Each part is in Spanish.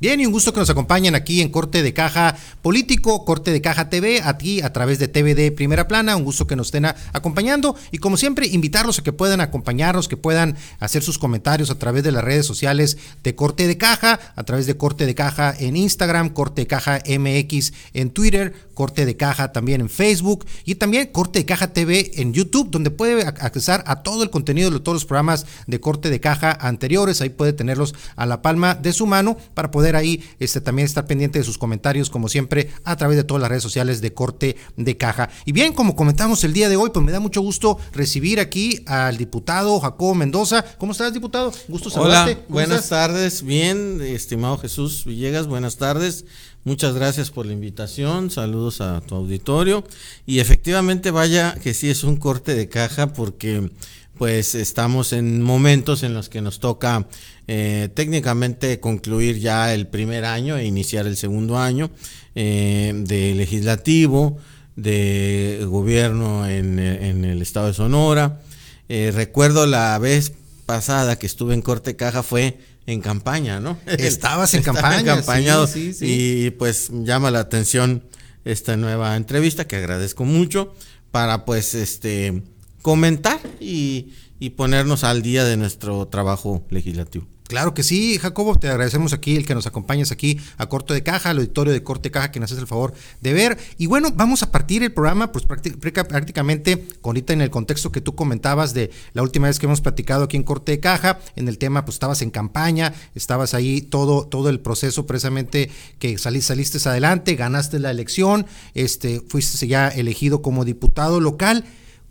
Bien, y un gusto que nos acompañen aquí en Corte de Caja Político, Corte de Caja TV, aquí a través de TVD Primera Plana. Un gusto que nos estén acompañando y como siempre, invitarlos a que puedan acompañarnos, que puedan hacer sus comentarios a través de las redes sociales de Corte de Caja, a través de Corte de Caja en Instagram, Corte de Caja MX en Twitter, Corte de Caja también en Facebook y también Corte de Caja TV en YouTube, donde puede accesar a todo el contenido de todos los programas de Corte de Caja anteriores. Ahí puede tenerlos a la palma de su mano para poder ahí este, también estar pendiente de sus comentarios, como siempre, a través de todas las redes sociales de Corte de Caja. Y bien, como comentamos el día de hoy, pues me da mucho gusto recibir aquí al diputado Jacobo Mendoza. ¿Cómo estás, diputado? Gusto saludarte. Hola, buenas tardes. Bien, estimado Jesús Villegas, buenas tardes. Muchas gracias por la invitación, saludos a tu auditorio y efectivamente vaya que sí es un corte de caja porque pues estamos en momentos en los que nos toca eh, técnicamente concluir ya el primer año e iniciar el segundo año eh, de legislativo, de gobierno en, el estado de Sonora. Eh, recuerdo la vez pasada que estuve en Corte Caja fue en campaña, ¿no? Estabas en campaña. sí, y pues llama la atención esta nueva entrevista que agradezco mucho para pues este comentar y, y ponernos al día de nuestro trabajo legislativo. Claro que sí, Jacobo, te agradecemos aquí el que nos acompañes aquí a Corte de Caja, al auditorio de Corte de Caja que nos haces el favor de ver. Y bueno, vamos a partir el programa, pues prácticamente, ahorita en el contexto que tú comentabas de la última vez que hemos platicado aquí en Corte de Caja, en el tema, pues estabas en campaña, estabas ahí todo, todo el proceso precisamente que saliste, saliste adelante, ganaste la elección, este, fuiste ya elegido como diputado local.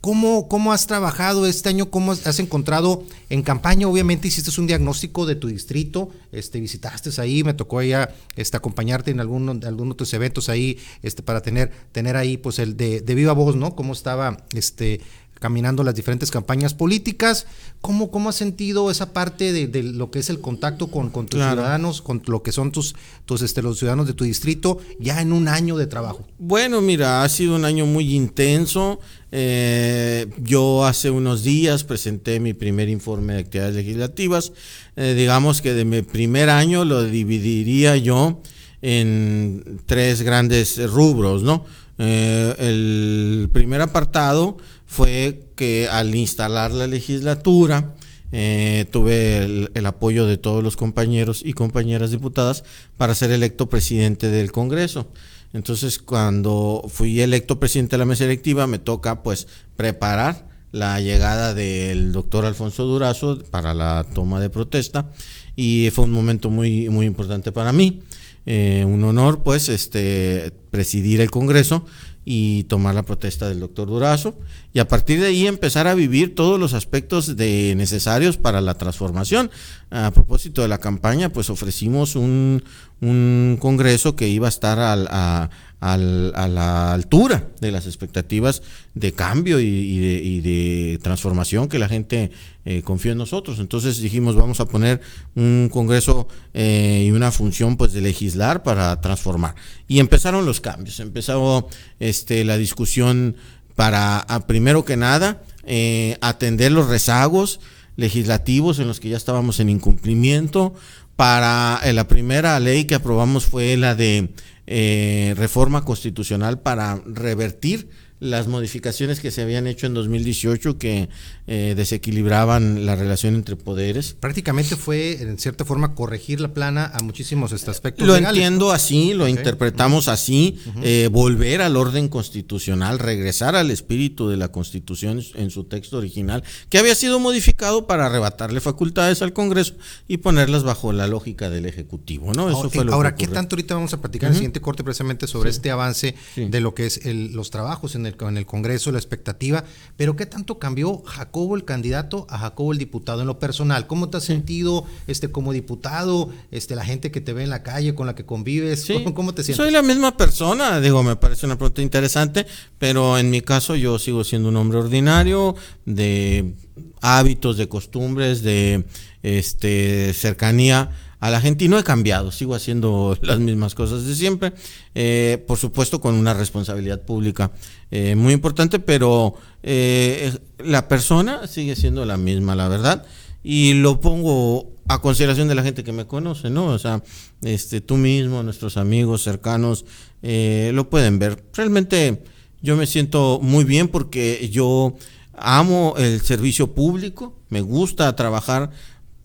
¿Cómo, ¿Cómo has trabajado este año? ¿Cómo has encontrado en campaña? Obviamente hiciste un diagnóstico de tu distrito, este, visitaste ahí, me tocó ya este, acompañarte en algunos algunos otros eventos ahí, este, para tener, tener ahí pues el de, de viva voz, ¿no? Cómo estaba este, caminando las diferentes campañas políticas. ¿Cómo, cómo has sentido esa parte de, lo que es el contacto con, con tus ciudadanos, con lo que son tus, tus este, los ciudadanos de tu distrito, ya en un año de trabajo? Bueno, mira, ha sido un año muy intenso. Eh, yo hace unos días presenté mi primer informe de actividades legislativas. Eh, digamos que de mi primer año lo dividiría yo en tres grandes rubros, ¿no? Eh, el primer apartado fue que al instalar la legislatura, eh, tuve el, apoyo de todos los compañeros y compañeras diputadas para ser electo presidente del Congreso. Entonces, cuando fui electo presidente de la mesa electiva, me toca pues preparar la llegada del doctor Alfonso Durazo para la toma de protesta y fue un momento muy, muy importante para mí. Eh, un honor pues este presidir el Congreso y tomar la protesta del doctor Durazo y a partir de ahí empezar a vivir todos los aspectos de necesarios para la transformación. A propósito de la campaña, pues ofrecimos un, un congreso que iba a estar al, a, a la altura de las expectativas de cambio y, de, transformación que la gente eh, confió en nosotros. Entonces dijimos, vamos a poner un Congreso eh, y una función pues de legislar para transformar. Y empezaron los cambios, empezó este, la discusión para, primero que nada, eh, atender los rezagos legislativos en los que ya estábamos en incumplimiento. Para la primera ley que aprobamos fue la de eh, reforma constitucional para revertir las modificaciones que se habían hecho en 2018 que eh, desequilibraban la relación entre poderes. Prácticamente fue, en cierta forma, corregir la plana a muchísimos aspectos. Lo entiendo así, lo interpretamos así, eh, volver al orden constitucional, regresar al espíritu de la Constitución en su texto original, que había sido modificado para arrebatarle facultades al Congreso y ponerlas bajo la lógica del Ejecutivo. ¿no? Eso ahora, fue lo ahora ¿qué tanto ahorita vamos a platicar en el siguiente corte precisamente sobre este avance de lo que es los trabajos en el, el Congreso, la expectativa, pero ¿qué tanto cambió Jacobo el candidato a Jacobo el diputado en lo personal? ¿Cómo te has sentido este, como diputado, este, la gente que te ve en la calle, con la que convives? ¿Cómo, te sientes? Soy la misma persona, digo, me parece una pregunta interesante, pero en mi caso yo sigo siendo un hombre ordinario, de hábitos, de costumbres, de este, cercanía a la gente y no he cambiado, sigo haciendo las mismas cosas de siempre, eh, por supuesto con una responsabilidad pública eh, muy importante, pero eh, la persona sigue siendo la misma, la verdad, y lo pongo a consideración de la gente que me conoce, ¿no? O sea, este, tú mismo, nuestros amigos cercanos, eh, lo pueden ver. Realmente yo me siento muy bien porque yo amo el servicio público, me gusta trabajar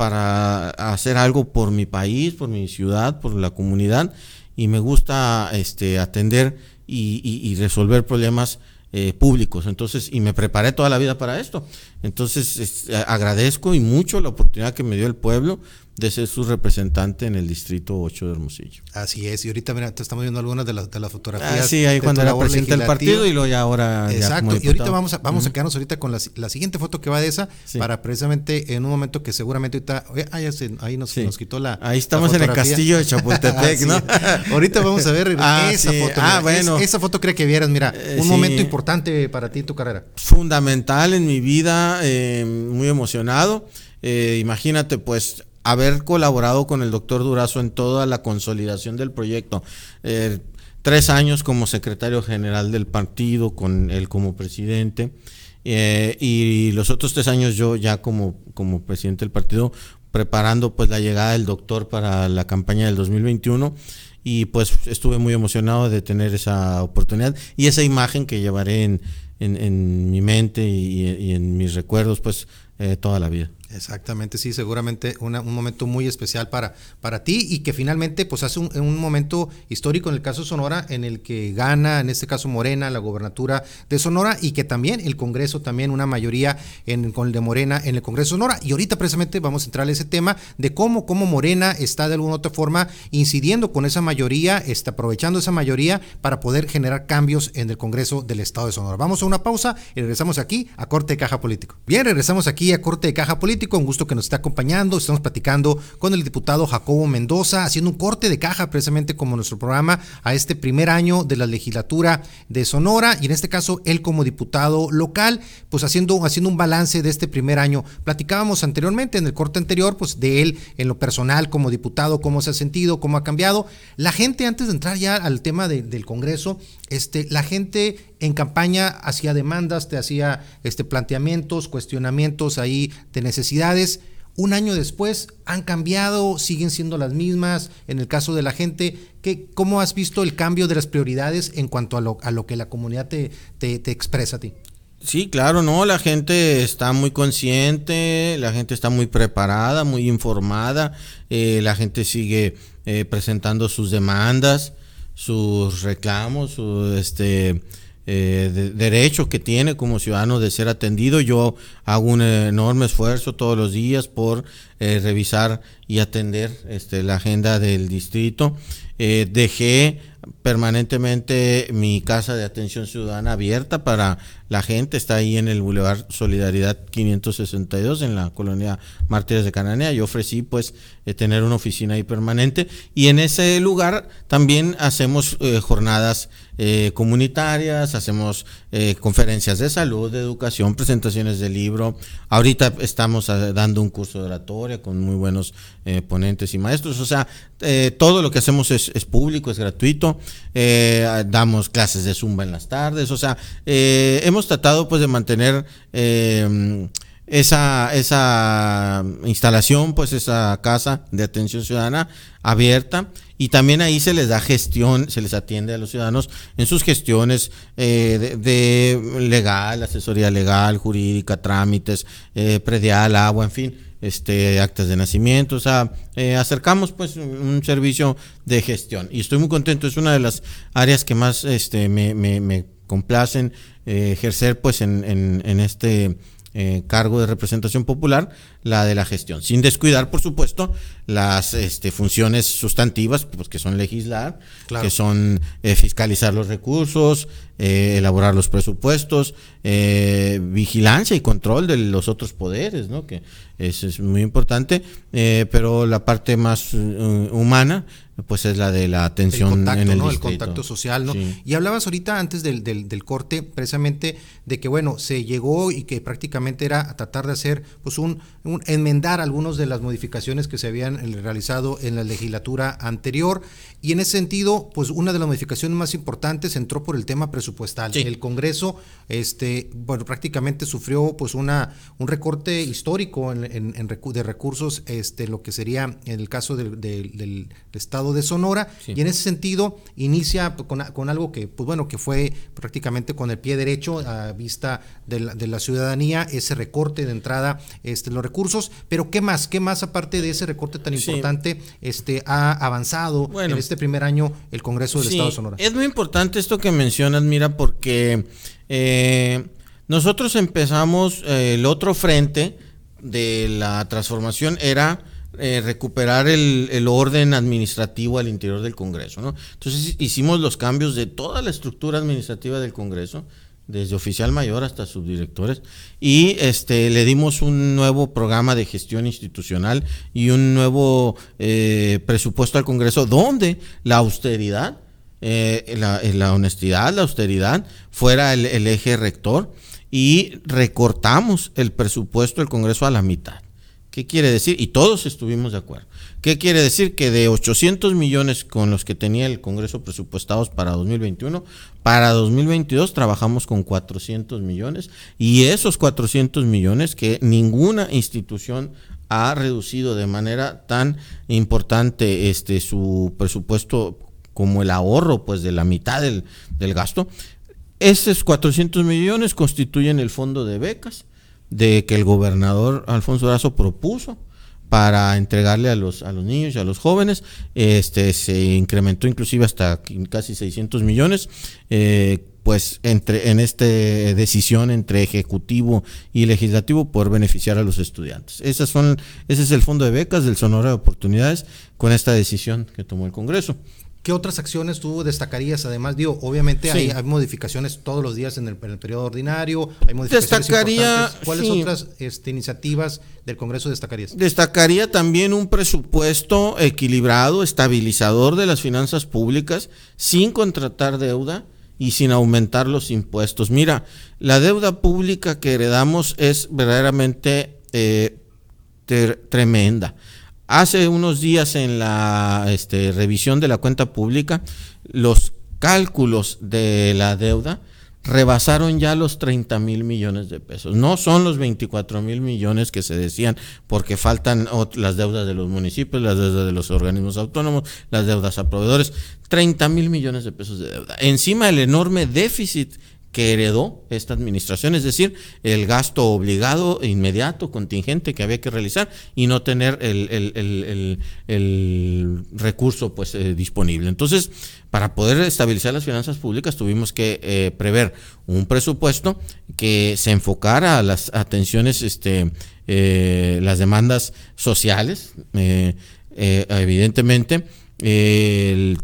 para hacer algo por mi país, por mi ciudad, por la comunidad y me gusta este, atender y, resolver problemas eh, públicos. Entonces, y me preparé toda la vida para esto. Entonces, agradezco y mucho la oportunidad que me dio el pueblo de ser su representante en el distrito 8 de Hermosillo. Así es, y ahorita mira, te estamos viendo algunas de las, de las fotografías. Ah, sí, ahí cuando era presidente del partido y luego ya ahora. Exacto, y ahorita vamos a, vamos a quedarnos ahorita con la, la, siguiente foto que va de esa, para precisamente en un momento que seguramente ahorita, ahí, ahí nos, nos, quitó la. Ahí estamos en el castillo de Chapultepec, ¿no? ahorita vamos a ver ah, esa foto. Ah, bueno. esa foto creo que vieras, mira, eh, un momento importante para ti en tu carrera. Fundamental en mi vida, eh, muy emocionado. Eh, imagínate, pues haber colaborado con el doctor Durazo en toda la consolidación del proyecto. Eh, tres años como secretario general del partido, con él como presidente, eh, y los otros tres años yo ya como, como presidente del partido, preparando pues la llegada del doctor para la campaña del 2021 y pues estuve muy emocionado de tener esa oportunidad y esa imagen que llevaré en, en, mi mente y, en mis recuerdos pues eh, toda la vida. Exactamente, sí, seguramente un momento muy especial para, para ti y que finalmente pues hace un, momento histórico en el caso de Sonora en el que gana, en este caso Morena, la gobernatura de Sonora y que también el Congreso, también una mayoría en, con el de Morena en el Congreso de Sonora. Y ahorita precisamente vamos a entrar a ese tema de cómo, cómo Morena está de alguna u otra forma incidiendo con esa mayoría, está aprovechando esa mayoría para poder generar cambios en el Congreso del Estado de Sonora. Vamos a una pausa y regresamos aquí a Corte de Caja Político. Bien, regresamos aquí a Corte de Caja Político con gusto que nos está acompañando. Estamos platicando con el diputado Jacobo Mendoza, haciendo un corte de caja precisamente como nuestro programa a este primer año de la legislatura de Sonora y en este caso él como diputado local, pues haciendo, haciendo un balance de este primer año. Platicábamos anteriormente en el corte anterior, pues de él en lo personal como diputado, cómo se ha sentido, cómo ha cambiado. La gente, antes de entrar ya al tema del Congreso, este, la gente en campaña hacía demandas, te hacía este, planteamientos, cuestionamientos ahí de necesidades. Un año después han cambiado, siguen siendo las mismas. En el caso de la gente, ¿qué, ¿cómo has visto el cambio de las prioridades en cuanto a lo, a lo que la comunidad te, te, expresa a ti? Sí, claro, no, la gente está muy consciente, la gente está muy preparada, muy informada, eh, la gente sigue eh, presentando sus demandas sus reclamos, su este eh, derecho que tiene como ciudadano de ser atendido. Yo hago un enorme esfuerzo todos los días por eh, revisar y atender este, la agenda del distrito. Eh, dejé permanentemente mi casa de atención ciudadana abierta para la gente. Está ahí en el Boulevard Solidaridad 562 en la colonia Mártires de Cananea. Yo ofrecí pues eh, tener una oficina ahí permanente y en ese lugar también hacemos eh, jornadas eh, comunitarias, hacemos conferencias de salud, de educación, presentaciones de libro. Ahorita estamos dando un curso de oratoria con muy buenos ponentes y maestros. O sea, todo lo que hacemos es, es público, es gratuito. damos clases de zumba en las tardes. O sea, hemos tratado pues de mantener eh, esa, esa instalación, pues esa casa de atención ciudadana abierta. Y también ahí se les da gestión, se les atiende a los ciudadanos en sus gestiones eh, de, legal, asesoría legal, jurídica, trámites, eh, predial, agua, en fin, este, actas de nacimiento, o sea, acercamos pues un servicio de gestión. Y estoy muy contento, es una de las áreas que más este, me, complacen eh, ejercer pues en, en, este eh, cargo de representación popular, la de la gestión, sin descuidar, por supuesto, las este, funciones sustantivas, pues, que son legislar, que son eh, fiscalizar los recursos, elaborar los presupuestos, vigilancia y control de los otros poderes, ¿no? que eso es muy importante, pero la parte más humana pues es la de la atención en el, ¿no? el contacto social, ¿no? Y hablabas ahorita antes del, del, corte precisamente de que bueno, se llegó y que prácticamente era a tratar de hacer pues un, enmendar algunas de las modificaciones que se habían realizado en la legislatura anterior. Y en ese sentido, pues una de las modificaciones más importantes entró por el tema presupuestal. El Congreso, este, bueno, prácticamente sufrió pues una, un recorte histórico en, de recursos, este, lo que sería en el caso del, estado de Sonora. Y en ese sentido, inicia con, con, algo que, pues bueno, que fue prácticamente con el pie derecho a vista de la, de la ciudadanía, ese recorte de entrada, este, los recursos. Pero ¿qué más? ¿Qué más aparte de ese recorte tan importante este, ha avanzado en este este primer año el Congreso del Estado de Sonora. Es muy importante esto que mencionas, mira, porque eh, nosotros empezamos eh, el otro frente de la transformación era eh, recuperar el, el, orden administrativo al interior del Congreso. ¿no? Entonces hicimos los cambios de toda la estructura administrativa del Congreso desde oficial mayor hasta subdirectores, y este, le dimos un nuevo programa de gestión institucional y un nuevo eh, presupuesto al Congreso donde la austeridad, eh, la, honestidad, la austeridad fuera el, el eje rector y recortamos el presupuesto del Congreso a la mitad. ¿Qué quiere decir? Y todos estuvimos de acuerdo. ¿Qué quiere decir? Que de 800 millones con los que tenía el Congreso presupuestados para 2021, para 2022 trabajamos con 400 millones y esos 400 millones que ninguna institución ha reducido de manera tan importante este su presupuesto como el ahorro pues de la mitad del, del gasto, esos 400 millones constituyen el fondo de becas de que el gobernador Alfonso Durazo propuso para entregarle a los, a los niños y a los jóvenes. Este se incrementó inclusive hasta casi 600 millones. Eh, pues entre en esta decisión entre ejecutivo y legislativo por beneficiar a los estudiantes. Esas son, ese es el fondo de becas del Sonora de Oportunidades con esta decisión que tomó el Congreso. ¿Qué otras acciones tú destacarías? Además, digo, obviamente hay, modificaciones todos los días en el, periodo ordinario, hay modificaciones destacaría, ¿Cuáles otras este, iniciativas del Congreso destacarías? Destacaría también un presupuesto equilibrado, estabilizador de las finanzas públicas, sin contratar deuda y sin aumentar los impuestos. Mira, la deuda pública que heredamos es verdaderamente eh, tremenda. Hace unos días en la este, revisión de la cuenta pública, los cálculos de la deuda rebasaron ya los 30 mil millones de pesos. No son los 24 mil millones que se decían porque faltan las deudas de los municipios, las deudas de los organismos autónomos, las deudas a proveedores. 30 mil millones de pesos de deuda. Encima del enorme déficit que heredó esta administración, es decir, el gasto obligado, inmediato, contingente que había que realizar y no tener el, recurso pues eh, disponible. Entonces, para poder estabilizar las finanzas públicas tuvimos que eh, prever un presupuesto que se enfocara a las atenciones, este, eh, las demandas sociales, evidentemente,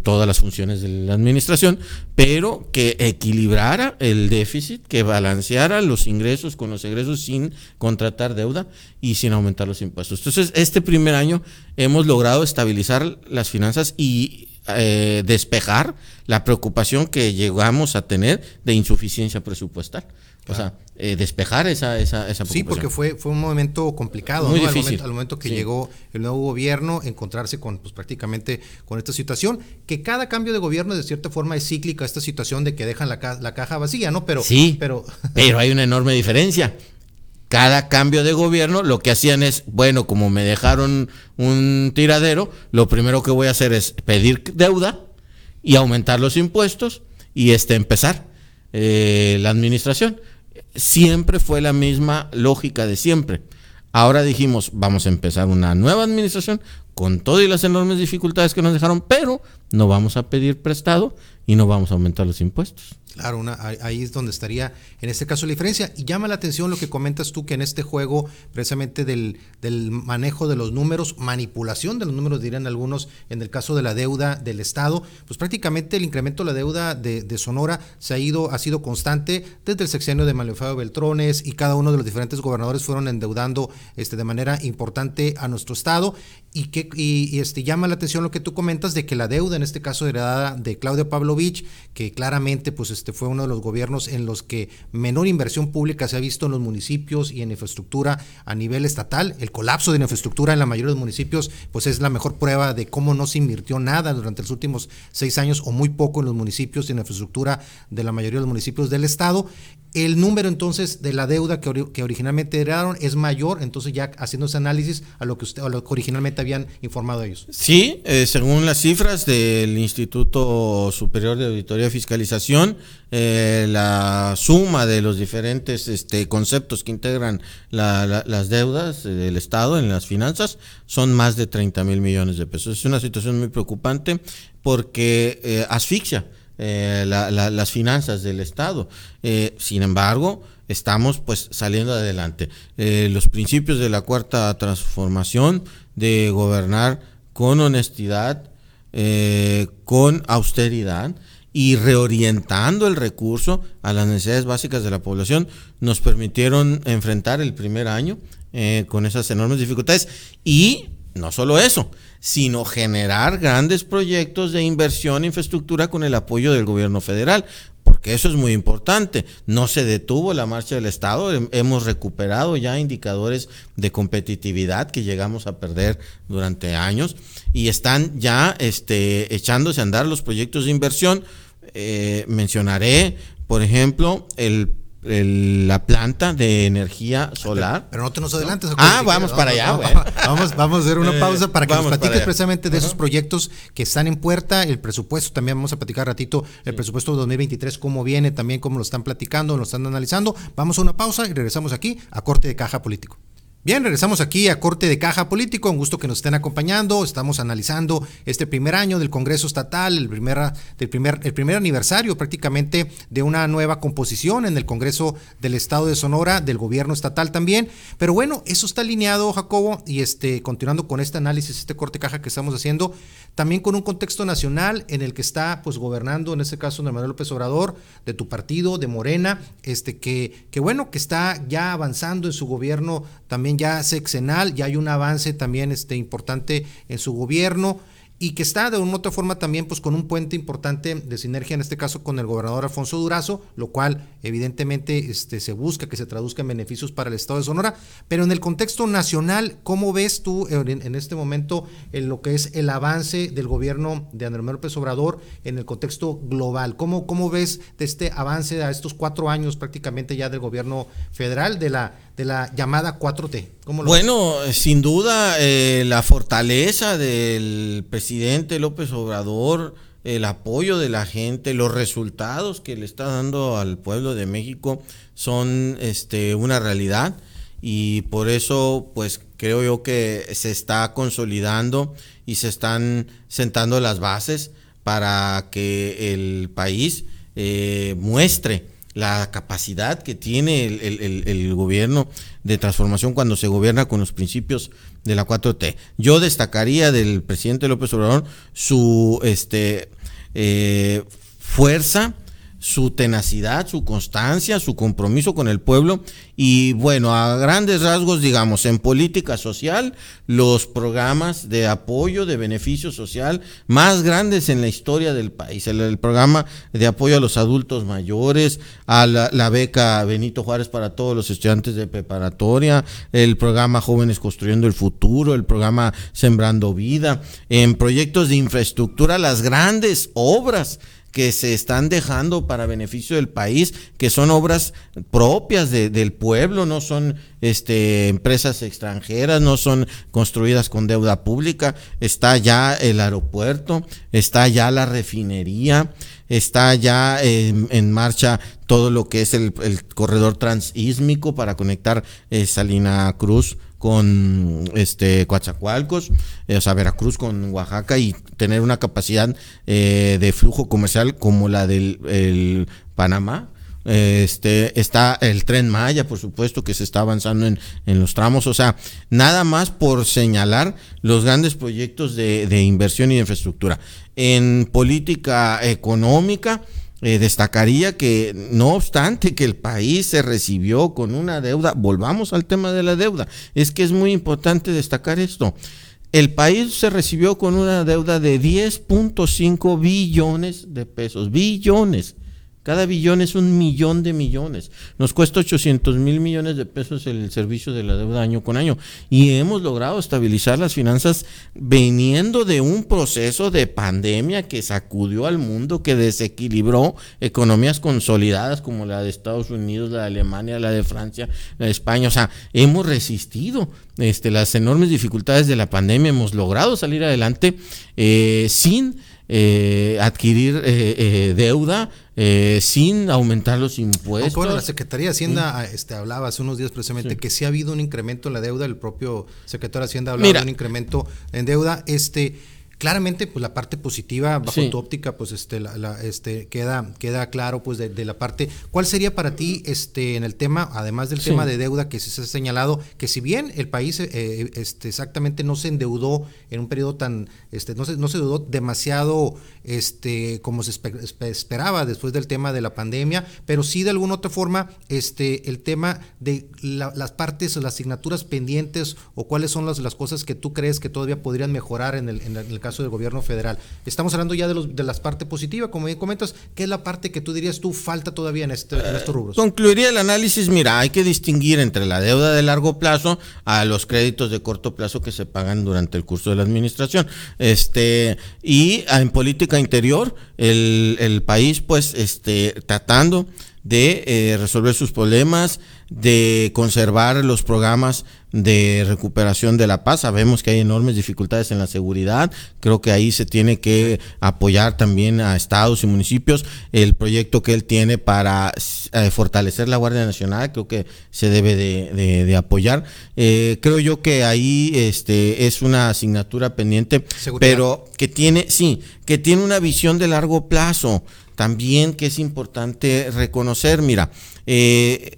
todas las funciones de la administración, pero que equilibrara el déficit, que balanceara los ingresos con los egresos sin contratar deuda y sin aumentar los impuestos. Entonces, este primer año hemos logrado estabilizar las finanzas y eh, despejar la preocupación que llegamos a tener de insuficiencia presupuestal. O sea, eh, despejar esa, esa, esa Sí, porque fue, fue un momento complicado, Muy ¿no? difícil. Al momento, que llegó el nuevo gobierno, encontrarse con, pues prácticamente con esta situación, que cada cambio de gobierno de cierta forma es cíclica, esta situación de que dejan la, la caja vacía, ¿no? Pero, sí, pero, pero hay una enorme diferencia. Cada cambio de gobierno lo que hacían es, bueno, como me dejaron un tiradero, lo primero que voy a hacer es pedir deuda y aumentar los impuestos y este empezar eh, la administración siempre fue la misma lógica de siempre. Ahora dijimos, vamos a empezar una nueva administración con todas las enormes dificultades que nos dejaron, pero no vamos a pedir prestado y no vamos a aumentar los impuestos. Claro, ahí es donde estaría en este caso la diferencia. Y llama la atención lo que comentas tú, que en este juego, precisamente del, del, manejo de los números, manipulación de los números, dirían algunos, en el caso de la deuda del Estado, pues prácticamente el incremento de la deuda de, Sonora se ha ido, ha sido constante desde el sexenio de Malefado Beltrones y cada uno de los diferentes gobernadores fueron endeudando este, de manera importante a nuestro Estado. Y que y, este, llama la atención lo que tú comentas de que la deuda en este caso heredada de Claudio Pavlovich, que claramente pues este fue uno de los gobiernos en los que menor inversión pública se ha visto en los municipios y en infraestructura a nivel estatal. El colapso de la infraestructura en la mayoría de los municipios pues es la mejor prueba de cómo no se invirtió nada durante los últimos seis años o muy poco en los municipios y en la infraestructura de la mayoría de los municipios del estado. El número entonces de la deuda que, originalmente heredaron es mayor, entonces ya haciendo ese análisis a lo que usted, a lo que originalmente habían informado ellos. Sí, eh, según las cifras del Instituto Superior de Auditoría y Fiscalización, eh, la suma de los diferentes este, conceptos que integran las deudas del Estado en las finanzas son más de 30 mil millones de pesos. Es una situación muy preocupante porque eh, asfixia eh, las finanzas del Estado. Eh, sin embargo, estamos pues saliendo adelante. Eh, los principios de la cuarta transformación de gobernar con honestidad, con austeridad y reorientando el recurso a las necesidades básicas de la población nos permitieron enfrentar el primer año con esas enormes dificultades y no solo eso, sino generar grandes proyectos de inversión en infraestructura con el apoyo del gobierno federal, porque eso es muy importante. No se detuvo la marcha del Estado, hemos recuperado ya indicadores de competitividad que llegamos a perder durante años y están ya este, echándose a andar los proyectos de inversión. Eh, mencionaré, por ejemplo, el la planta de energía solar. Pero no te nos adelantes. Ah, vamos para allá, vamos, vamos, a hacer una eh, pausa para que nos platiques precisamente de esos proyectos que están en puerta, el presupuesto, también vamos a platicar ratito el presupuesto de 2023, cómo viene, también cómo lo están platicando, lo están analizando. Vamos a una pausa y regresamos aquí a Corte de Caja Político. Bien, regresamos aquí a Corte de Caja Político, un gusto que nos estén acompañando. Estamos analizando este primer año del Congreso Estatal, el primer, del primer, el primer aniversario prácticamente de una nueva composición en el Congreso del Estado de Sonora, del gobierno estatal también. Pero bueno, eso está alineado, Jacobo, y este, continuando con este análisis, este corte de caja que estamos haciendo, también con un contexto nacional en el que está pues gobernando, en este caso, Manuel López Obrador, de tu partido, de Morena, este, que, que bueno, que está ya avanzando en su gobierno también ya sexenal, ya hay un avance también este, importante en su gobierno y que está de una u otra forma también pues con un puente importante de sinergia en este caso con el gobernador Alfonso Durazo, lo cual evidentemente este, se busca que se traduzca en beneficios para el estado de Sonora, pero en el contexto nacional, ¿cómo ves tú en, este momento en lo que es el avance del gobierno de Andrés Manuel López Obrador en el contexto global? ¿Cómo, ¿Cómo ves de este avance a estos cuatro años prácticamente ya del gobierno federal de la, de la llamada 4T? ¿Cómo bueno, sin duda eh, la fortaleza del presidente presidente López Obrador, el apoyo de la gente, los resultados que le está dando al pueblo de México son este, una realidad y por eso pues creo yo que se está consolidando y se están sentando las bases para que el país eh, muestre la capacidad que tiene el, gobierno de transformación cuando se gobierna con los principios de la 4T. Yo destacaría del presidente López Obrador su este, eh, fuerza, su tenacidad, su constancia, su compromiso con el pueblo y bueno, a grandes rasgos, digamos, en política social, los programas de apoyo, de beneficio social más grandes en la historia del país. El, programa de apoyo a los adultos mayores, a la, beca Benito Juárez para todos los estudiantes de preparatoria, el programa Jóvenes Construyendo el Futuro, el programa Sembrando Vida, en proyectos de infraestructura, las grandes obras que se están dejando para beneficio del país, que son obras propias del pueblo, no son este, empresas extranjeras, no son construidas con deuda pública. Está ya el aeropuerto, está ya la refinería, está ya en, marcha todo lo que es el, corredor transísmico para conectar eh, Salina Cruz con este Coatzacoalcos, eh, o sea, Veracruz con Oaxaca y tener una capacidad eh, de flujo comercial como la del Panamá. Este, está el tren Maya, por supuesto, que se está avanzando en, en los tramos. O sea, nada más por señalar los grandes proyectos de, de inversión y de infraestructura. En política económica, eh, destacaría que no obstante que el país se recibió con una deuda, volvamos al tema de la deuda, es que es muy importante destacar esto. el país se recibió con una deuda de 10.5 billones de pesos, billones. Cada billón es un millón de millones. Nos cuesta 800 mil millones de pesos el servicio de la deuda año con año. Y hemos logrado estabilizar las finanzas veniendo de un proceso de pandemia que sacudió al mundo, que desequilibró economías consolidadas como la de Estados Unidos, la de Alemania, la de Francia, la de España. O sea, hemos resistido este, las enormes dificultades de la pandemia. Hemos logrado salir adelante eh, sin eh, adquirir eh, eh, deuda sin aumentar los impuestos. bueno, la Secretaría de Hacienda este, hablaba hace unos días precisamente que sí ha habido un incremento en la deuda, el propio secretario de Hacienda hablaba de un incremento en deuda. Este, claramente pues la parte positiva bajo tu óptica pues este la, este queda queda claro pues de, la parte cuál sería para ti este en el tema además del tema de deuda que se ha señalado que si bien el país eh, este exactamente no se endeudó en un periodo tan este no se no se deudó demasiado este como se esperaba después del tema de la pandemia pero sí de alguna otra forma este el tema de las partes o las asignaturas pendientes o cuáles son las, las cosas que tú crees que todavía podrían mejorar en el, en el caso del gobierno federal. Estamos hablando ya de, los, de las partes positivas, como bien comentas, ¿qué es la parte que tú dirías tú falta todavía en, este, en estos rubros? Concluiría el análisis, mira, hay que distinguir entre la deuda de largo plazo a los créditos de corto plazo que se pagan durante el curso de la administración. Este, y en política interior, el, el país, pues, este, tratando de eh, resolver sus problemas, de conservar los programas de recuperación de la paz. Sabemos que hay enormes dificultades en la seguridad. Creo que ahí se tiene que apoyar también a estados y municipios. El proyecto que él tiene para eh, fortalecer la Guardia Nacional, creo que se debe de, apoyar. Eh, creo yo que ahí este, es una asignatura pendiente, pero que tiene, sí, que tiene una visión de largo plazo también que es importante reconocer, mira, eh,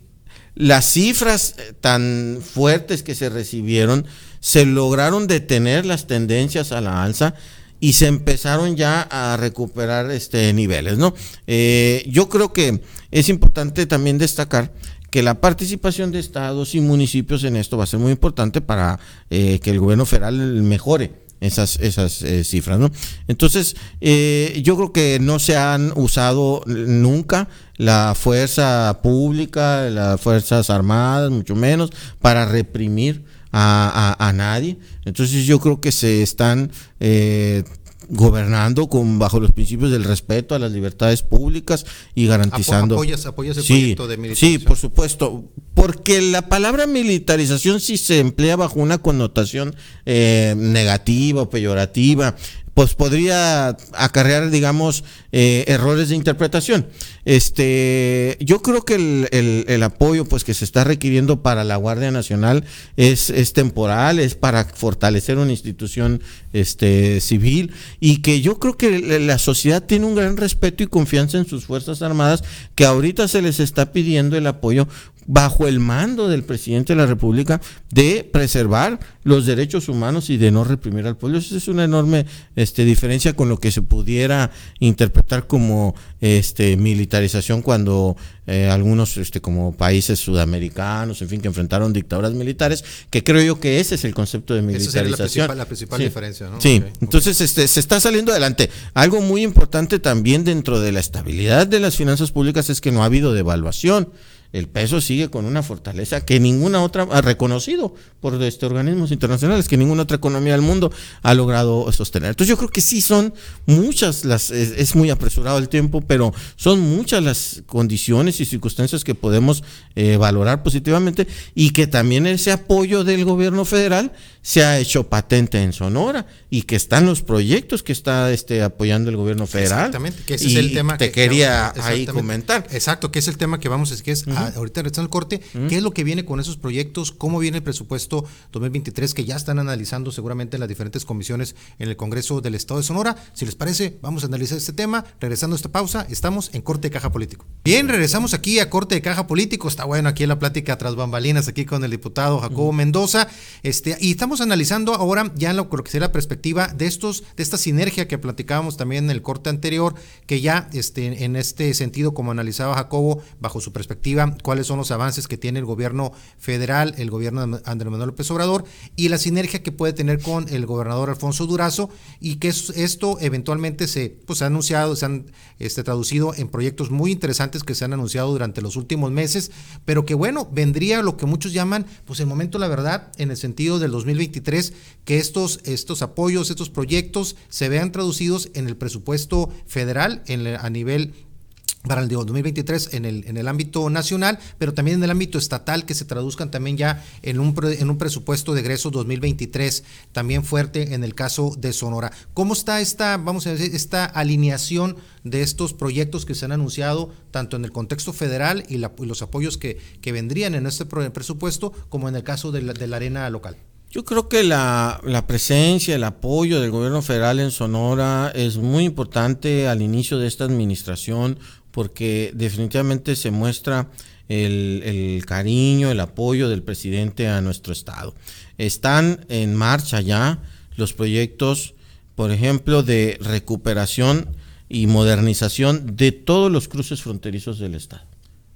las cifras eh, tan fuertes que se recibieron, se lograron detener las tendencias a la alza y se empezaron ya a recuperar este niveles, ¿no? Eh, yo creo que es importante también destacar que la participación de estados y municipios en esto va a ser muy importante para que el gobierno federal mejore esas, esas eh, cifras, ¿no? Entonces, eh, yo creo que no se han usado nunca la fuerza pública, las fuerzas armadas, mucho menos, para reprimir a, a, nadie. Entonces, yo creo que se están eh, gobernando con bajo los principios del respeto a las libertades públicas y garantizando. ¿Apoyas, apoyas el proyecto de militarización? Sí, por supuesto. Porque la palabra militarización sí se emplea bajo una connotación eh, negativa o peyorativa pues podría acarrear, digamos, eh, errores de interpretación. Este, yo creo que el, el, apoyo pues, que se está requiriendo para la Guardia Nacional es, es temporal, es para fortalecer una institución este, civil y que yo creo que la sociedad tiene un gran respeto y confianza en sus Fuerzas Armadas, que ahorita se les está pidiendo el apoyo bajo el mando del presidente de la República de preservar los derechos humanos y de no reprimir al pueblo. Esa es una enorme este, diferencia con lo que se pudiera interpretar como este, militarización cuando eh, algunos este, como países sudamericanos, en fin, que enfrentaron dictaduras militares, que creo yo que ese es el concepto de militarización. Esa la principal, diferencia, ¿no? Sí, entonces Este, se está saliendo adelante. Algo muy importante también dentro de la estabilidad de las finanzas públicas es que no ha habido devaluación el peso sigue con una fortaleza que ninguna otra ha reconocido por este organismos internacionales, que ninguna otra economía del mundo ha logrado sostener. Entonces yo creo que sí son muchas las, es, muy apresurado el tiempo, pero son muchas las condiciones y circunstancias que podemos eh, valorar positivamente y que también ese apoyo del gobierno federal se ha hecho patente en Sonora y que están los proyectos que está este, apoyando el gobierno federal. Exactamente, que ese es el tema te que quería ahí comentar. Exacto, que es el tema que vamos, es que es ahorita regresando el corte, qué es lo que viene con esos proyectos, cómo viene el presupuesto 2023 que ya están analizando seguramente en las diferentes comisiones en el Congreso del Estado de Sonora. Si les parece, vamos a analizar este tema. Regresando a esta pausa, estamos en corte de caja político. Bien, regresamos aquí a corte de caja político. Está bueno aquí en la plática tras bambalinas aquí con el diputado Jacobo Mendoza. Este, y estamos estamos analizando ahora ya lo, lo que sería la perspectiva de estos, de esta sinergia que platicábamos también en el corte anterior, que ya este, en este sentido, como analizaba Jacobo, bajo su perspectiva, cuáles son los avances que tiene el gobierno federal, el gobierno de Andrés Manuel López Obrador, y la sinergia que puede tener con el gobernador Alfonso Durazo, y que esto eventualmente se pues, ha anunciado, se han este, traducido en proyectos muy interesantes que se han anunciado durante los últimos meses, pero que bueno, vendría lo que muchos llaman, pues el momento, la verdad, en el sentido del 2023, que estos, estos apoyos, estos proyectos se vean traducidos en el presupuesto federal en, a nivel para el 2023 en el, en el ámbito nacional, pero también en el ámbito estatal, que se traduzcan también ya en un, en un presupuesto de egresos 2023, también fuerte en el caso de Sonora. ¿Cómo está esta, vamos a decir, esta alineación de estos proyectos que se han anunciado, tanto en el contexto federal y, los apoyos que, que, vendrían en este presupuesto, como en el caso de la, de la arena local? Yo creo que la, la, presencia, el apoyo del gobierno federal en Sonora es muy importante al inicio de esta administración porque definitivamente se muestra el, cariño, el apoyo del presidente a nuestro estado. Están en marcha ya los proyectos, por ejemplo, de recuperación y modernización de todos los cruces fronterizos del estado.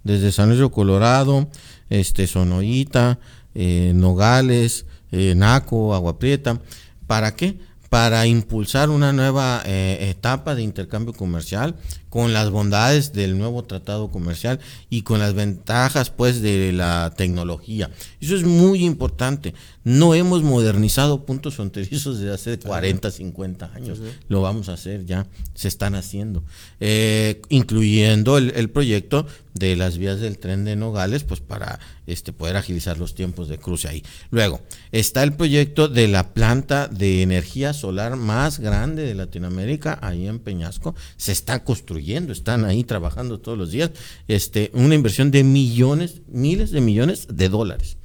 Desde San Luis Colorado, este, Sonoita, eh, Nogales, eh, Naco, Agua Prieta. ¿Para qué? Para impulsar una nueva eh, etapa de intercambio comercial con las bondades del nuevo tratado comercial y con las ventajas pues de la tecnología. Eso es muy importante. No hemos modernizado puntos fronterizos desde hace 40, 50 años. Lo vamos a hacer ya, se están haciendo. Eh, incluyendo el, proyecto de las vías del tren de Nogales, pues para este, poder agilizar los tiempos de cruce ahí. Luego, está el proyecto de la planta de energía solar más grande de Latinoamérica, ahí en Peñasco. Se está construyendo están ahí trabajando todos los días, este, una inversión de millones, miles de millones de dólares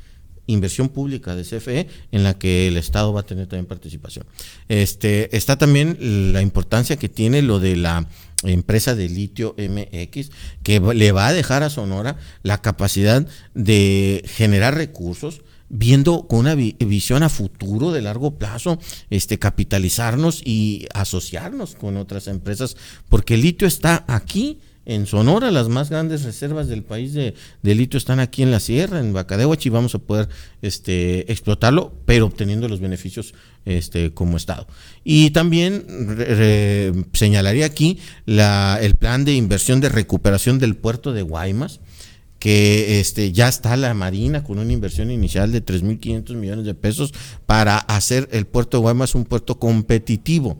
inversión pública de CFE en la que el Estado va a tener también participación. Este, está también la importancia que tiene lo de la empresa de litio MX, que le va a dejar a Sonora la capacidad de generar recursos, viendo con una visión a futuro de largo plazo, este, capitalizarnos y asociarnos con otras empresas, porque el litio está aquí en Sonora, las más grandes reservas del país de, litio están aquí en la sierra, en Bacadehuachi, vamos a poder este, explotarlo, pero obteniendo los beneficios este, como Estado. Y también señalaría aquí la, el plan de inversión de recuperación del puerto de Guaymas, que este, ya está la Marina con una inversión inicial de 3.500 millones de pesos para hacer el puerto de Guaymas un puerto competitivo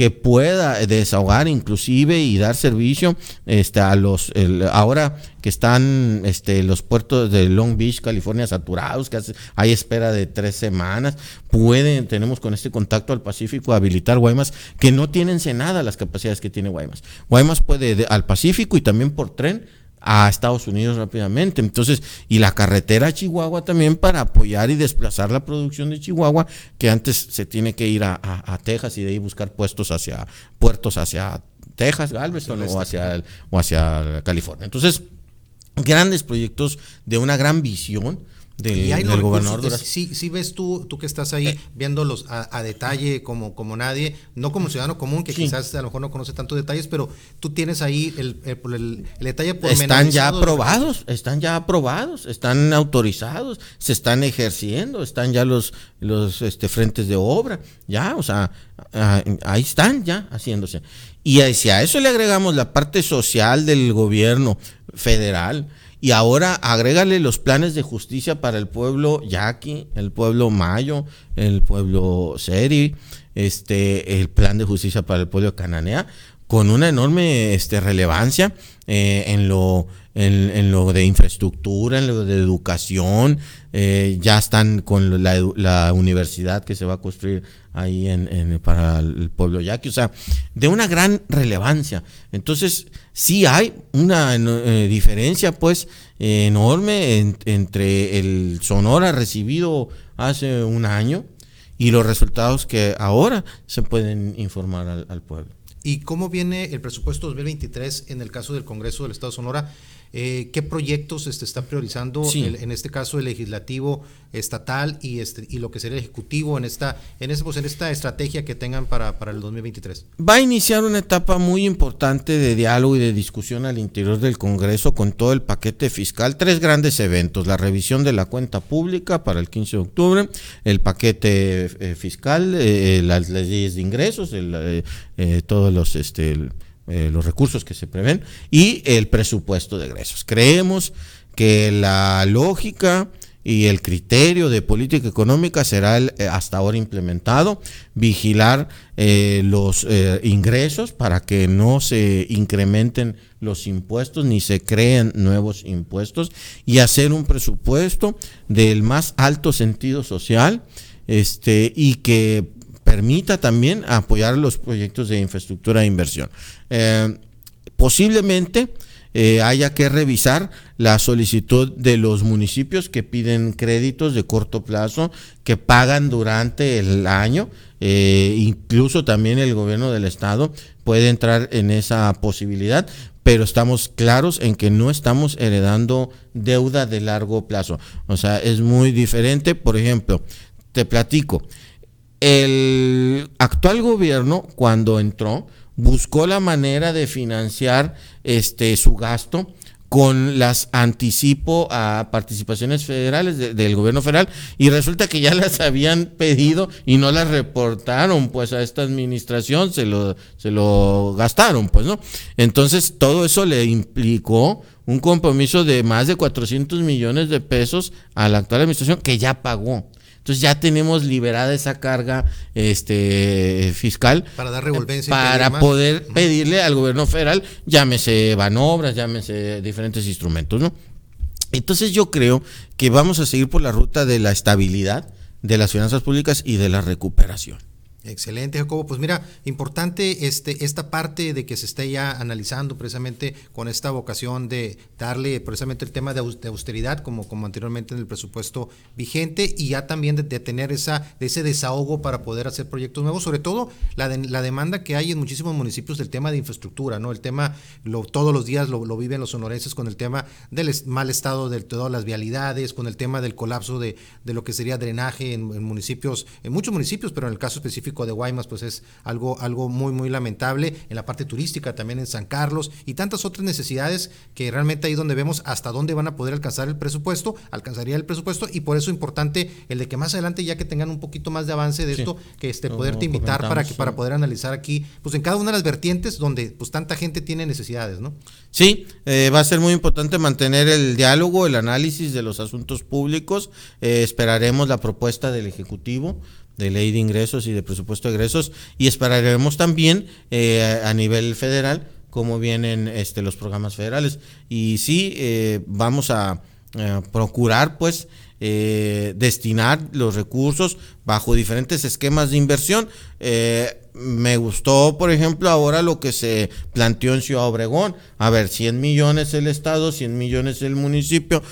que pueda desahogar inclusive y dar servicio este, a los ahora que están este, los puertos de Long Beach, California saturados, que hay espera de tres semanas, pueden, tenemos con este contacto al Pacífico habilitar Guaymas que no tienen nada las capacidades que tiene Guaymas. Guaymas puede al Pacífico y también por tren a Estados Unidos rápidamente. Entonces, y la carretera a Chihuahua también para apoyar y desplazar la producción de Chihuahua, que antes se tiene que ir a, Texas y de ahí buscar puestos hacia puertos hacia Texas, Galveston o hacia, o hacia California. Entonces, grandes proyectos de una gran visión del, gobernador Sí, sí ves tú, tú que estás ahí eh. viéndolos a, detalle como, como nadie, no como ciudadano común que quizás a lo mejor no conoce tantos detalles, pero tú tienes ahí el, el, detalle por Están ya aprobados, están ya aprobados, están autorizados, se están ejerciendo, están ya los, los este, frentes de obra, ya, o sea, ahí están ya haciéndose. Y si a eso le agregamos la parte social del gobierno federal, y ahora agrégale los planes de justicia para el pueblo yaqui, el pueblo mayo, el pueblo seri, este, el plan de justicia para el pueblo cananea, con una enorme este, relevancia eh, en lo en, lo de infraestructura, en lo de educación, eh, ya están con la, universidad que se va a construir ahí en, para el pueblo yaqui, o sea, de una gran relevancia. Entonces, sí hay una eh, diferencia, pues, enorme entre el Sonora recibido hace un año y los resultados que ahora se pueden informar al pueblo. ¿Y cómo viene el presupuesto 2023 en el caso del Congreso del Estado de Sonora? Eh, ¿Qué proyectos este, está priorizando en este caso el legislativo estatal y, este, y lo que sería el ejecutivo en esta, en, este, pues, en esta estrategia que tengan para, para el 2023? Va a iniciar una etapa muy importante de diálogo y de discusión al interior del Congreso con todo el paquete fiscal. Tres grandes eventos, la revisión de la cuenta pública para el 15 de octubre, el paquete eh, fiscal, eh, las leyes de ingresos, el, todos los... Este, eh, los recursos que se prevén y el presupuesto de egresos. Creemos que la lógica y el criterio de política económica será el, eh, hasta ahora implementado, vigilar eh, los ingresos para que no se incrementen los impuestos ni se creen nuevos impuestos y hacer un presupuesto del más alto sentido social este, y que permita también apoyar los proyectos de infraestructura e inversión. Eh, posiblemente eh, haya que revisar la solicitud de los municipios que piden créditos de corto plazo, que pagan durante el año. Eh, incluso también el gobierno del estado puede entrar en esa posibilidad, pero estamos claros en que no estamos heredando deuda de largo plazo. O sea, es muy diferente. Por ejemplo, te platico, el actual gobierno, cuando entró, buscó la manera de financiar este su gasto con las anticipo a participaciones federales del gobierno federal y resulta que ya las habían pedido y no las reportaron pues a esta administración, se lo, se lo gastaron pues, ¿no? Entonces todo eso le implicó un compromiso de más de 400 millones de pesos a la actual administración que ya pagó. Entonces ya tenemos liberada esa carga este, fiscal. Para dar revolvencia. Para poder pedirle al gobierno federal, llámese banobras, llámese diferentes instrumentos, ¿no? Entonces yo creo que vamos a seguir por la ruta de la estabilidad de las finanzas públicas y de la recuperación. Excelente, Jacobo. Pues mira, importante este, esta parte de que se esté ya analizando precisamente con esta vocación de darle precisamente el tema de austeridad, como, como anteriormente en el presupuesto vigente, y ya también de, tener esa, ese desahogo para poder hacer proyectos nuevos, sobre todo la, la demanda que hay en muchísimos municipios del tema de infraestructura, ¿no? El tema, lo, todos los días lo, viven los sonorenses con el tema del mal estado de todas las vialidades, con el tema del colapso de, de lo que sería drenaje en, en municipios, en muchos municipios, pero en el caso específico de Guaymas, pues es algo, algo muy, muy lamentable. En la parte turística también en San Carlos y tantas otras necesidades que realmente ahí donde vemos hasta dónde van a poder alcanzar el presupuesto, alcanzaría el presupuesto y por eso importante el de que más adelante ya que tengan un poquito más de avance de esto, que este, poderte invitar para, que, para poder analizar aquí, pues en cada una de las vertientes donde pues tanta gente tiene necesidades, ¿no? Sí, eh, va a ser muy importante mantener el diálogo, el análisis de los asuntos públicos. Eh, esperaremos la propuesta del Ejecutivo de ley de ingresos y de presupuesto de ingresos y esperaremos también eh, a nivel federal cómo vienen este, los programas federales. Y sí, eh, vamos a procurar pues eh, destinar los recursos bajo diferentes esquemas de inversión. me gustó, por ejemplo, ahora lo que se planteó en Ciudad Obregón. A ver, 100 millones el Estado, 100 millones el municipio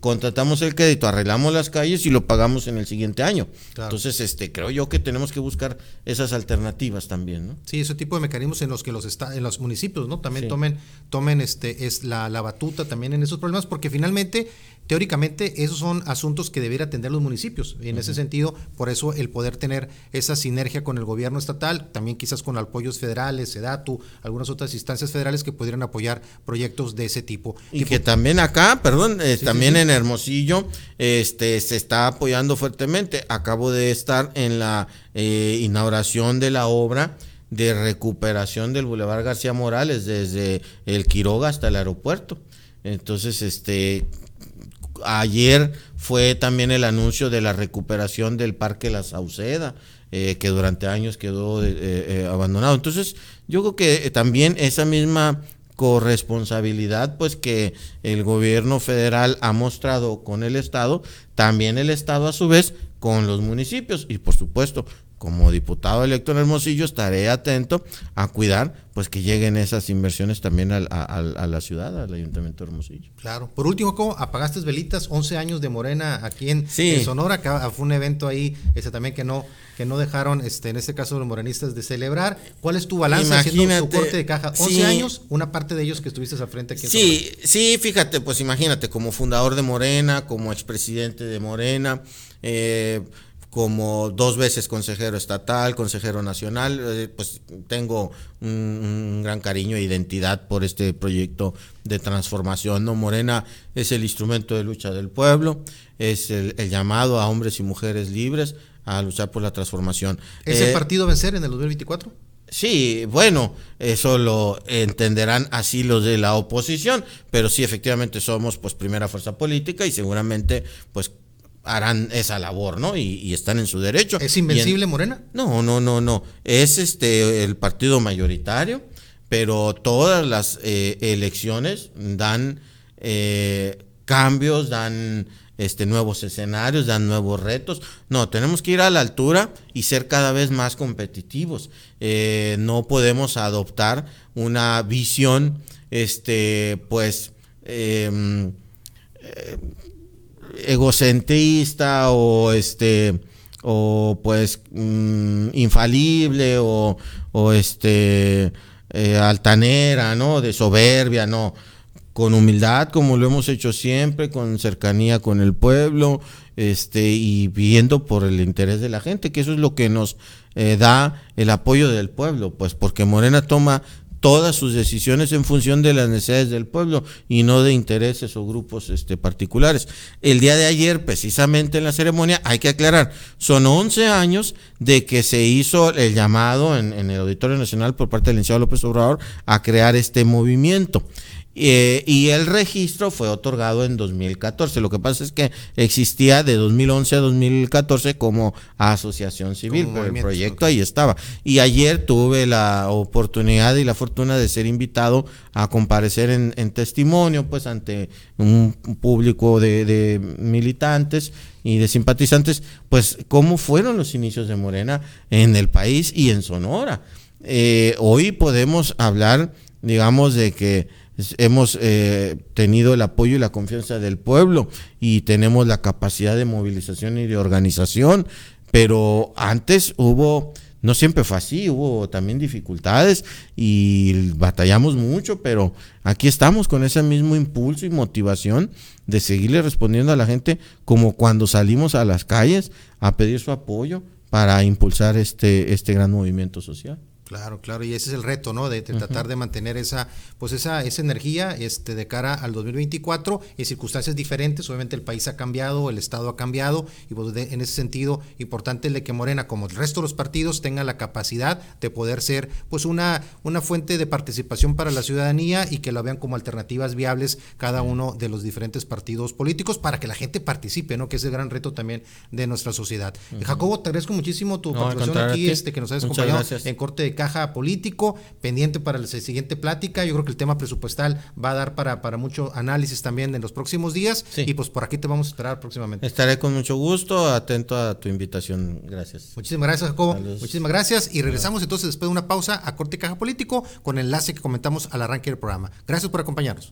contratamos el crédito, arreglamos las calles y lo pagamos en el siguiente año. Entonces, este, creo yo que tenemos que buscar esas alternativas también, ¿no? Sí, ese tipo de mecanismos en los que los está, en los municipios, ¿no? También tomen, tomen este, es la, la batuta también en esos problemas, porque finalmente Teóricamente, esos son asuntos que debería atender los municipios. Y en ese sentido, por eso el poder tener esa sinergia con el gobierno estatal, también quizás con apoyos federales, SEDATU, algunas otras instancias federales que pudieran apoyar proyectos de ese tipo. Y, que también acá, perdón, eh, también en Hermosillo este, se está apoyando fuertemente. Acabo de estar en la eh, inauguración de la obra de recuperación del Boulevard García Morales desde el Quiroga hasta el aeropuerto. Entonces, este, ayer fue también el anuncio de la recuperación del Parque La Sauceda, eh, que durante años quedó eh, eh, abandonado. Entonces, yo creo que también esa misma corresponsabilidad pues que el gobierno federal ha mostrado con el estado, también el estado a su vez con los municipios y por supuesto como diputado electo en Hermosillo estaré atento a cuidar pues que lleguen esas inversiones también a, la ciudad, al Ayuntamiento de Hermosillo. Claro. Por último, ¿cómo apagaste velitas? 11 años de Morena aquí en, Sonora, que fue un evento ahí ese también que no que no dejaron, este, en este caso los morenistas, de celebrar. ¿Cuál es tu balance haciendo tu corte de caja? 11 años, una parte de ellos que estuviste al frente aquí. En sí, sí, fíjate, pues imagínate, como fundador de Morena, como expresidente de Morena, eh, como dos veces consejero estatal, consejero nacional, eh, pues tengo un, gran cariño e identidad por este proyecto de transformación. ¿no? Morena es el instrumento de lucha del pueblo, es el, llamado a hombres y mujeres libres a luchar por la transformación. ¿Es el eh, partido vencer en el 2024? Sí, bueno, eso lo entenderán así los de la oposición, pero sí efectivamente somos pues primera fuerza política y seguramente pues harán esa labor, ¿no? Y, están en su derecho. ¿Es invencible Morena? No, no, no, no. Es este el partido mayoritario, pero todas las eh, elecciones dan eh, cambios, dan este nuevos escenarios, dan nuevos retos. No, tenemos que ir a la altura y ser cada vez más competitivos. Eh, no podemos adoptar una visión, este, pues, em, egocentrista o este o pues mm, infalible o, o este eh, altanera, ¿no? De soberbia, no. Con humildad, como lo hemos hecho siempre, con cercanía con el pueblo, este, y viendo por el interés de la gente, que eso es lo que nos eh, da el apoyo del pueblo, pues porque Morena toma todas sus decisiones en función de las necesidades del pueblo y no de intereses o grupos este, particulares. El día de ayer, precisamente en la ceremonia, hay que aclarar, son 11 años de que se hizo el llamado en, el Auditorio Nacional por parte del licenciado López Obrador a crear este movimiento. Eh, y el registro fue otorgado en 2014. Lo que pasa es que existía de 2011 a 2014 como asociación civil, pero el proyecto ahí estaba. Y ayer tuve la oportunidad y la fortuna de ser invitado a comparecer en, testimonio, pues ante un público de, militantes y de simpatizantes, pues cómo fueron los inicios de Morena en el país y en Sonora. Eh, hoy podemos hablar, digamos, de que hemos eh, tenido el apoyo y la confianza del pueblo y tenemos la capacidad de movilización y de organización, pero antes hubo, no siempre fue así, hubo también dificultades y batallamos mucho, pero aquí estamos con ese mismo impulso y motivación de seguirle respondiendo a la gente como cuando salimos a las calles a pedir su apoyo para impulsar este, este gran movimiento social. Claro, claro, y ese es el reto, ¿no? De, tratar de mantener esa, pues esa, esa energía, este, de cara al 2024 en circunstancias diferentes. Obviamente el país ha cambiado, el estado ha cambiado, y pues en ese sentido importante el que Morena, como el resto de los partidos, tenga la capacidad de poder ser, pues una, una fuente de participación para la ciudadanía y que la vean como alternativas viables cada uno de los diferentes partidos políticos para que la gente participe, ¿no? Que es el gran reto también de nuestra sociedad. Jacobo, te agradezco muchísimo tu participación aquí, este, que nos has acompañado en corte de caja político, pendiente para la siguiente plática. Yo creo que el tema presupuestal va a dar para, para mucho análisis también en los próximos días. Y pues por aquí te vamos a esperar próximamente. Estaré con mucho gusto, atento a tu invitación. Gracias. Muchísimas gracias, Jacobo. Muchísimas gracias. Y regresamos entonces después de una pausa a corte caja político con el enlace que comentamos al arranque del programa. Gracias por acompañarnos.